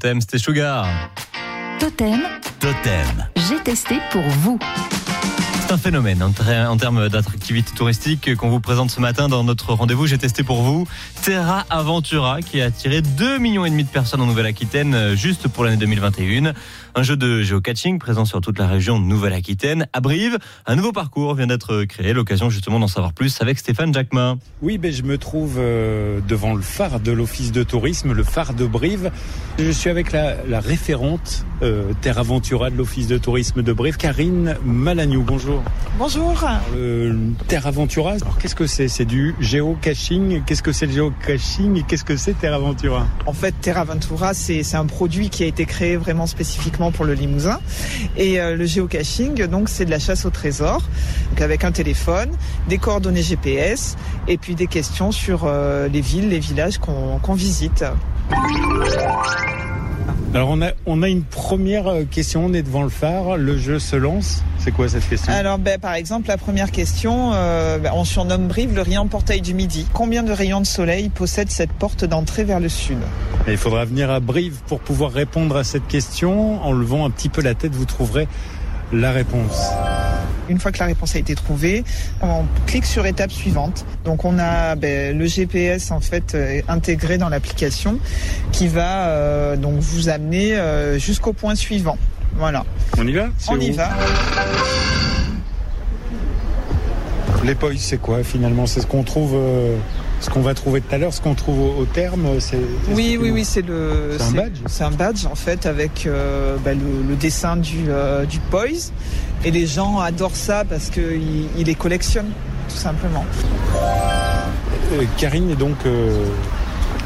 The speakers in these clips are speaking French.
Totem, c'était Sugar. Totem, Totem. j'ai testé pour vous. C'est un phénomène en, ter- en termes d'attractivité touristique qu'on vous présente ce matin dans notre rendez-vous. J'ai testé pour vous Terra Aventura qui a attiré 2,5 millions de personnes en Nouvelle-Aquitaine euh, juste pour l'année 2021. Un jeu de géocaching présent sur toute la région Nouvelle-Aquitaine. À Brive, un nouveau parcours vient d'être créé. L'occasion justement d'en savoir plus avec Stéphane Jacquemin. Oui, ben, je me trouve euh, devant le phare de l'Office de tourisme, le phare de Brive. Je suis avec la référente euh, Terre Aventura de l'Office de tourisme de Brive, Karine Malagnou. Bonjour. Bonjour. Le Terre Aventura, alors qu'est-ce que c'est? C'est du géocaching? Qu'est-ce que c'est le géocaching et qu'est-ce que c'est Terre Aventura? En fait, Terra Ventura, c'est un produit qui a été créé vraiment spécifiquement pour le Limousin. Et euh, le géocaching, donc, c'est de la chasse au trésor, donc avec un téléphone, des coordonnées GPS et puis des questions sur euh, les villes, les villages qu'on qu'on visite. Alors on a, on a une première euh, question, on est devant le phare, le jeu se lance. C'est quoi cette question? Alors, ben, par exemple, la première question, euh, ben, on surnomme Brive le riant portail du Midi. Combien de rayons de soleil possède cette porte d'entrée vers le sud? Et Il faudra venir à Brive pour pouvoir répondre à cette question. En levant un petit peu la tête, vous trouverez la réponse. Une fois que la réponse a été trouvée, on clique sur étape suivante. Donc on a ben, le GPS en fait euh, intégré dans l'application qui va euh, donc vous amener euh, jusqu'au point suivant. Voilà, On y va? On y va. Les poils, c'est quoi finalement? C'est ce qu'on trouve, euh, ce qu'on va trouver tout à l'heure, ce qu'on trouve au, au terme. C'est Oui, oui, oui, c'est le. C'est un badge C'est un badge en fait avec euh, ben, le, le dessin du euh, du Poise. Et les gens adorent ça parce qu'ils ils les collectionnent tout simplement. Euh, Karine est donc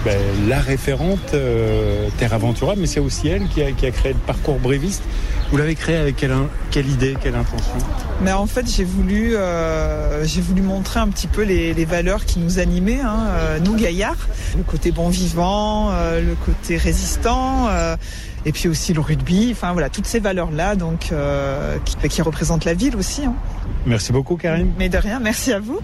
ben, la référente euh, Terre Aventura, mais c'est aussi elle qui a, qui a créé le parcours bréviste. Vous l'avez créé avec quelle, idée, quelle intention? Mais en fait, j'ai voulu, euh, j'ai voulu montrer un petit peu les, les valeurs qui nous animaient, hein, euh, nous gaillards, le côté bon vivant, le côté résistant, et puis aussi le rugby. Enfin voilà, toutes ces valeurs-là, donc euh, qui, qui représentent la ville aussi. hein. Merci beaucoup, Karine. Mais de rien, merci à vous.